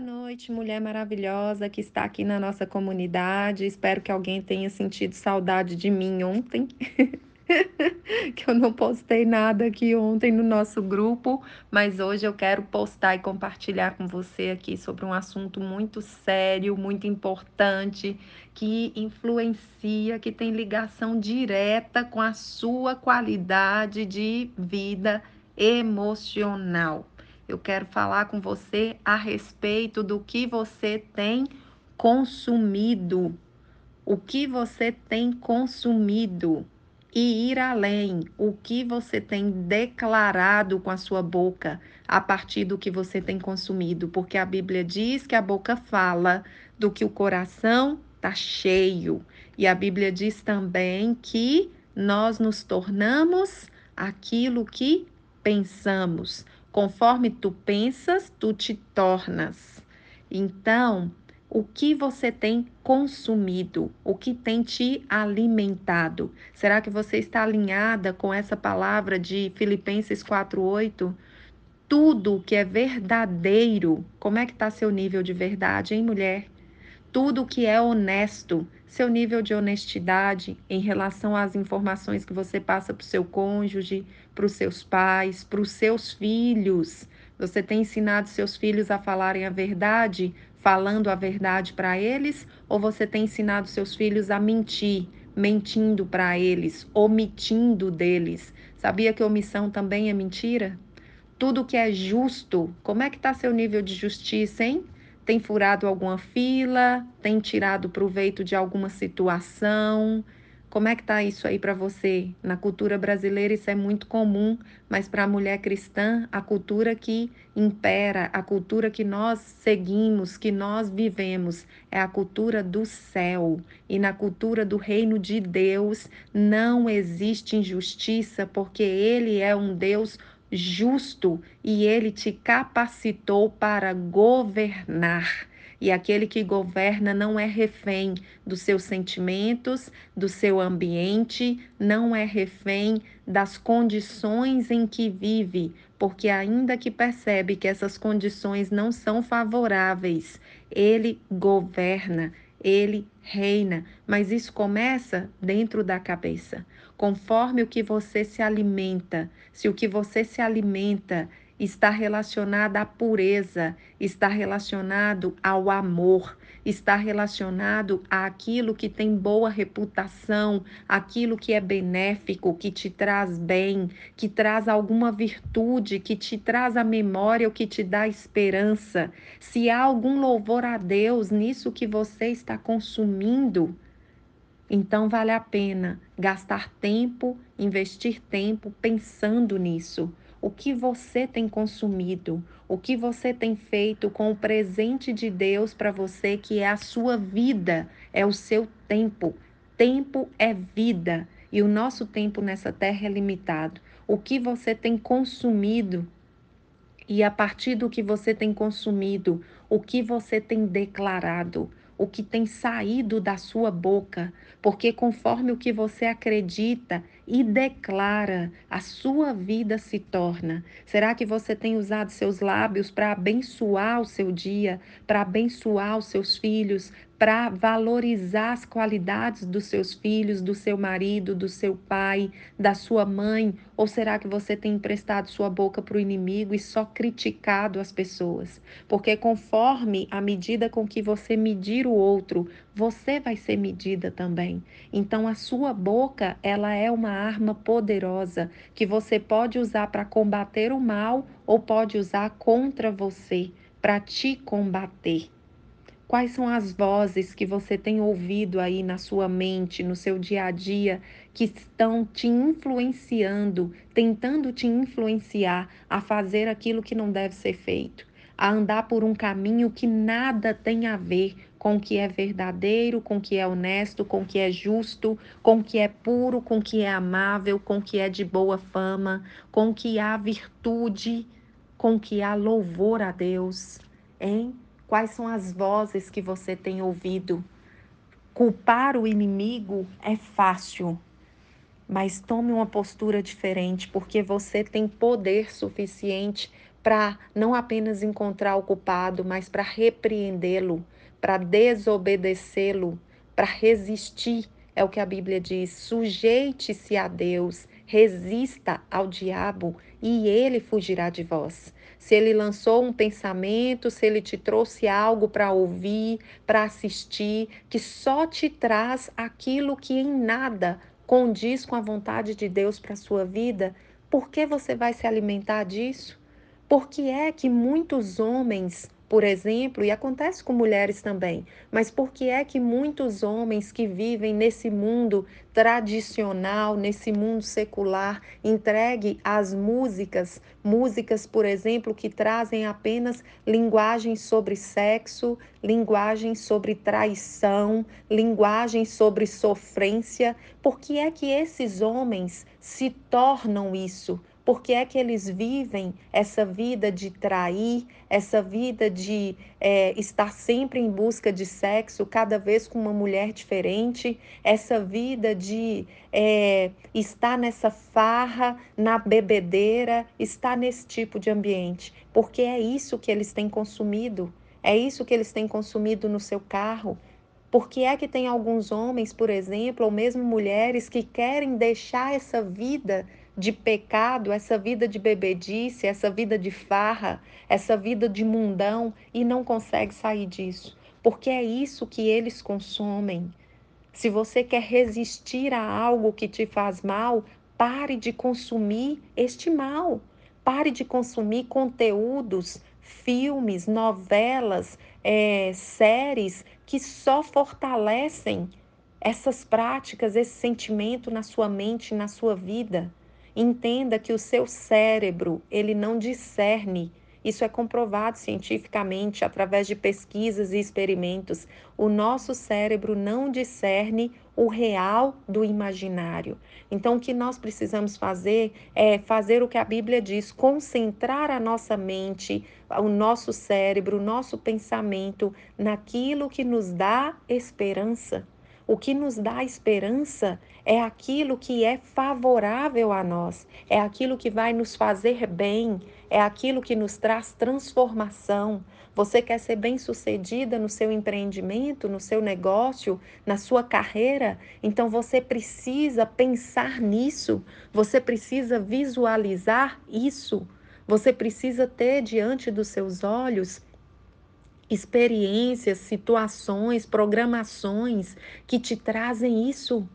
noite, mulher maravilhosa que está aqui na nossa comunidade. Espero que alguém tenha sentido saudade de mim ontem. que eu não postei nada aqui ontem no nosso grupo, mas hoje eu quero postar e compartilhar com você aqui sobre um assunto muito sério, muito importante, que influencia, que tem ligação direta com a sua qualidade de vida emocional. Eu quero falar com você a respeito do que você tem consumido. O que você tem consumido e ir além, o que você tem declarado com a sua boca a partir do que você tem consumido, porque a Bíblia diz que a boca fala do que o coração está cheio. E a Bíblia diz também que nós nos tornamos aquilo que pensamos. Conforme tu pensas, tu te tornas. Então, o que você tem consumido, o que tem te alimentado. Será que você está alinhada com essa palavra de Filipenses 4:8? Tudo que é verdadeiro, como é que está seu nível de verdade, hein, mulher? Tudo que é honesto, seu nível de honestidade em relação às informações que você passa para o seu cônjuge, para os seus pais, para os seus filhos. Você tem ensinado seus filhos a falarem a verdade, falando a verdade para eles, ou você tem ensinado seus filhos a mentir, mentindo para eles, omitindo deles? Sabia que omissão também é mentira? Tudo que é justo, como é que está seu nível de justiça, hein? Tem furado alguma fila, tem tirado proveito de alguma situação. Como é que tá isso aí para você? Na cultura brasileira isso é muito comum, mas para a mulher cristã, a cultura que impera, a cultura que nós seguimos, que nós vivemos, é a cultura do céu. E na cultura do reino de Deus não existe injustiça, porque ele é um Deus justo e ele te capacitou para governar. E aquele que governa não é refém dos seus sentimentos, do seu ambiente, não é refém das condições em que vive, porque ainda que percebe que essas condições não são favoráveis, ele governa, ele reina, mas isso começa dentro da cabeça. Conforme o que você se alimenta, se o que você se alimenta está relacionado à pureza, está relacionado ao amor, está relacionado àquilo que tem boa reputação, aquilo que é benéfico, que te traz bem, que traz alguma virtude, que te traz a memória, o que te dá esperança. Se há algum louvor a Deus nisso que você está consumindo, então vale a pena gastar tempo, investir tempo pensando nisso. O que você tem consumido, o que você tem feito com o presente de Deus para você, que é a sua vida, é o seu tempo. Tempo é vida e o nosso tempo nessa terra é limitado. O que você tem consumido e a partir do que você tem consumido, o que você tem declarado o que tem saído da sua boca, porque conforme o que você acredita e declara, a sua vida se torna. Será que você tem usado seus lábios para abençoar o seu dia, para abençoar os seus filhos, para valorizar as qualidades dos seus filhos, do seu marido, do seu pai, da sua mãe? Ou será que você tem emprestado sua boca para o inimigo e só criticado as pessoas? Porque conforme a medida com que você medir o outro, você vai ser medida também. Então a sua boca, ela é uma arma poderosa que você pode usar para combater o mal ou pode usar contra você, para te combater. Quais são as vozes que você tem ouvido aí na sua mente, no seu dia a dia, que estão te influenciando, tentando te influenciar a fazer aquilo que não deve ser feito, a andar por um caminho que nada tem a ver com o que é verdadeiro, com o que é honesto, com o que é justo, com o que é puro, com o que é amável, com o que é de boa fama, com o que há virtude, com o que há louvor a Deus, hein? Quais são as vozes que você tem ouvido? Culpar o inimigo é fácil, mas tome uma postura diferente, porque você tem poder suficiente para não apenas encontrar o culpado, mas para repreendê-lo, para desobedecê-lo, para resistir. É o que a Bíblia diz: sujeite-se a Deus, resista ao diabo e ele fugirá de vós. Se ele lançou um pensamento, se ele te trouxe algo para ouvir, para assistir, que só te traz aquilo que em nada condiz com a vontade de Deus para a sua vida, por que você vai se alimentar disso? Por que é que muitos homens, por exemplo, e acontece com mulheres também, mas por que é que muitos homens que vivem nesse mundo tradicional, nesse mundo secular, entregue às músicas, músicas, por exemplo, que trazem apenas linguagens sobre sexo, linguagens sobre traição, linguagens sobre sofrência, por que é que esses homens se tornam isso? Por que é que eles vivem essa vida de trair, essa vida de é, estar sempre em busca de sexo, cada vez com uma mulher diferente, essa vida de é, estar nessa farra, na bebedeira, estar nesse tipo de ambiente? Porque é isso que eles têm consumido, é isso que eles têm consumido no seu carro. Por que é que tem alguns homens, por exemplo, ou mesmo mulheres que querem deixar essa vida de pecado, essa vida de bebedice, essa vida de farra, essa vida de mundão e não consegue sair disso, porque é isso que eles consomem. Se você quer resistir a algo que te faz mal, pare de consumir este mal. Pare de consumir conteúdos, filmes, novelas, é, séries que só fortalecem essas práticas, esse sentimento na sua mente, na sua vida. Entenda que o seu cérebro, ele não discerne. Isso é comprovado cientificamente através de pesquisas e experimentos. O nosso cérebro não discerne o real do imaginário. Então, o que nós precisamos fazer é fazer o que a Bíblia diz: concentrar a nossa mente, o nosso cérebro, o nosso pensamento naquilo que nos dá esperança. O que nos dá esperança é aquilo que é favorável a nós, é aquilo que vai nos fazer bem, é aquilo que nos traz transformação. Você quer ser bem-sucedida no seu empreendimento, no seu negócio, na sua carreira? Então você precisa pensar nisso, você precisa visualizar isso. Você precisa ter diante dos seus olhos experiências, situações, programações que te trazem isso.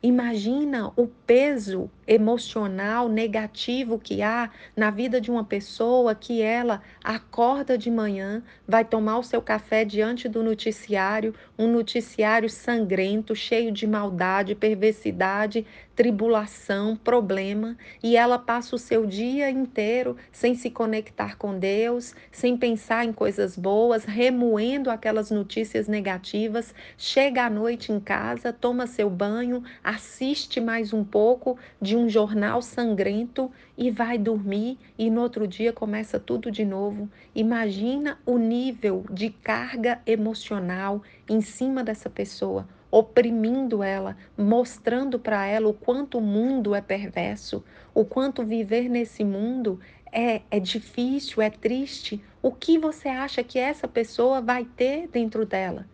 Imagina o peso emocional negativo que há na vida de uma pessoa que ela acorda de manhã, vai tomar o seu café diante do noticiário, um noticiário sangrento, cheio de maldade, perversidade, tribulação, problema, e ela passa o seu dia inteiro sem se conectar com Deus, sem pensar em coisas boas, remoendo aquelas notícias negativas, chega à noite em casa, toma seu banho, assiste mais um pouco de um jornal sangrento e vai dormir e no outro dia começa tudo de novo. Imagina o nível de carga emocional em cima dessa pessoa oprimindo ela, mostrando para ela o quanto o mundo é perverso, o quanto viver nesse mundo é, é difícil, é triste. O que você acha que essa pessoa vai ter dentro dela?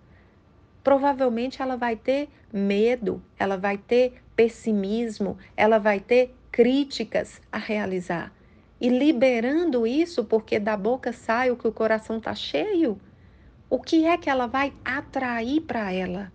Provavelmente ela vai ter medo, ela vai ter pessimismo, ela vai ter críticas a realizar. E liberando isso, porque da boca sai o que o coração está cheio, o que é que ela vai atrair para ela?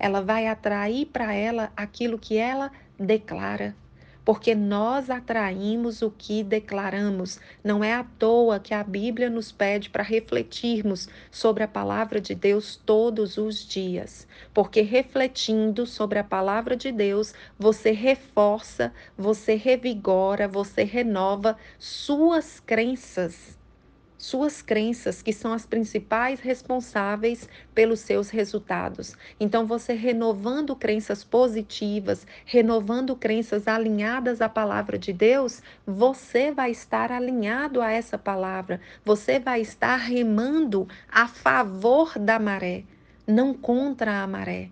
ela vai atrair para ela aquilo que ela declara. Porque nós atraímos o que declaramos. Não é à toa que a Bíblia nos pede para refletirmos sobre a palavra de Deus todos os dias. Porque refletindo sobre a palavra de Deus, você reforça, você revigora, você renova suas crenças suas crenças, que são as principais responsáveis pelos seus resultados. Então, você renovando crenças positivas, renovando crenças alinhadas à palavra de Deus, você vai estar alinhado a essa palavra, você vai estar remando a favor da maré, não contra a maré.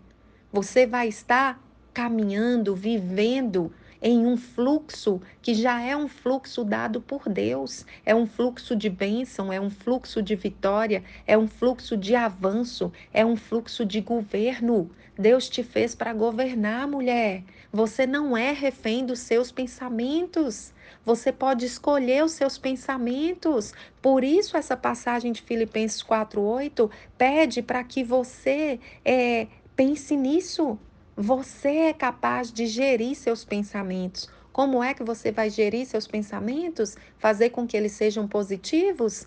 Você vai estar caminhando, vivendo em um fluxo que já é um fluxo dado por Deus, é um fluxo de bênção, é um fluxo de vitória, é um fluxo de avanço, é um fluxo de governo. Deus te fez para governar, mulher. Você não é refém dos seus pensamentos. Você pode escolher os seus pensamentos. Por isso, essa passagem de Filipenses 4,8 pede para que você é, pense nisso. Você é capaz de gerir seus pensamentos. Como é que você vai gerir seus pensamentos? Fazer com que eles sejam positivos?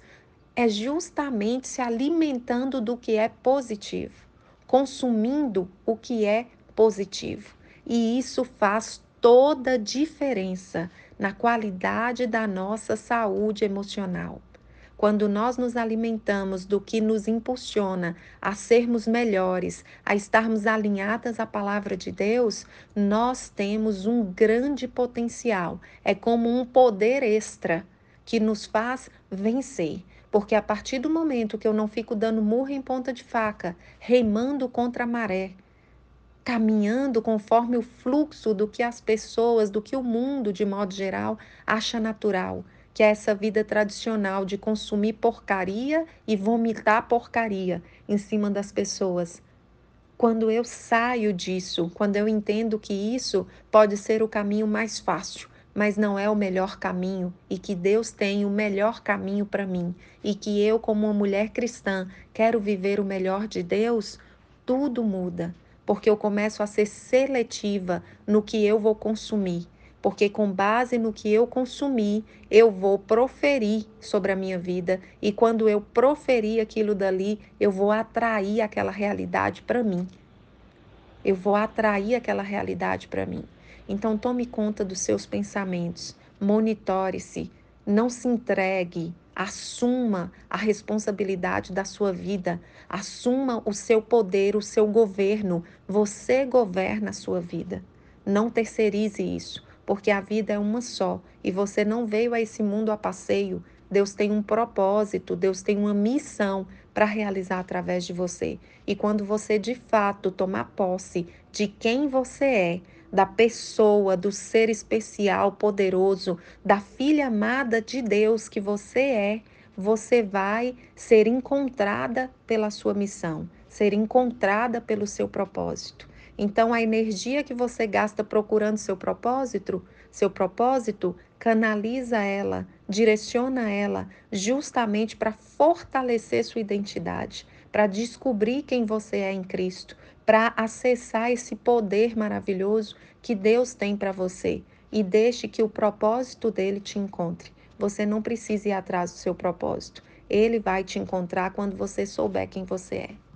É justamente se alimentando do que é positivo, consumindo o que é positivo. E isso faz toda a diferença na qualidade da nossa saúde emocional. Quando nós nos alimentamos do que nos impulsiona a sermos melhores, a estarmos alinhadas à palavra de Deus, nós temos um grande potencial. É como um poder extra que nos faz vencer. Porque a partir do momento que eu não fico dando murro em ponta de faca, reimando contra a maré, caminhando conforme o fluxo do que as pessoas, do que o mundo de modo geral acha natural, que é essa vida tradicional de consumir porcaria e vomitar porcaria em cima das pessoas. Quando eu saio disso, quando eu entendo que isso pode ser o caminho mais fácil, mas não é o melhor caminho e que Deus tem o melhor caminho para mim e que eu, como uma mulher cristã, quero viver o melhor de Deus, tudo muda, porque eu começo a ser seletiva no que eu vou consumir porque com base no que eu consumi, eu vou proferir sobre a minha vida e quando eu proferir aquilo dali, eu vou atrair aquela realidade para mim. Eu vou atrair aquela realidade para mim. Então tome conta dos seus pensamentos, monitore-se, não se entregue, assuma a responsabilidade da sua vida, assuma o seu poder, o seu governo. Você governa a sua vida. Não terceirize isso porque a vida é uma só e você não veio a esse mundo a passeio. Deus tem um propósito, Deus tem uma missão para realizar através de você. E quando você de fato tomar posse de quem você é, da pessoa, do ser especial, poderoso, da filha amada de Deus que você é, você vai ser encontrada pela sua missão, ser encontrada pelo seu propósito. Então, a energia que você gasta procurando seu propósito, seu propósito, canaliza ela, direciona ela justamente para fortalecer sua identidade, para descobrir quem você é em Cristo, para acessar esse poder maravilhoso que Deus tem para você e deixe que o propósito dele te encontre. Você não precisa ir atrás do seu propósito. Ele vai te encontrar quando você souber quem você é.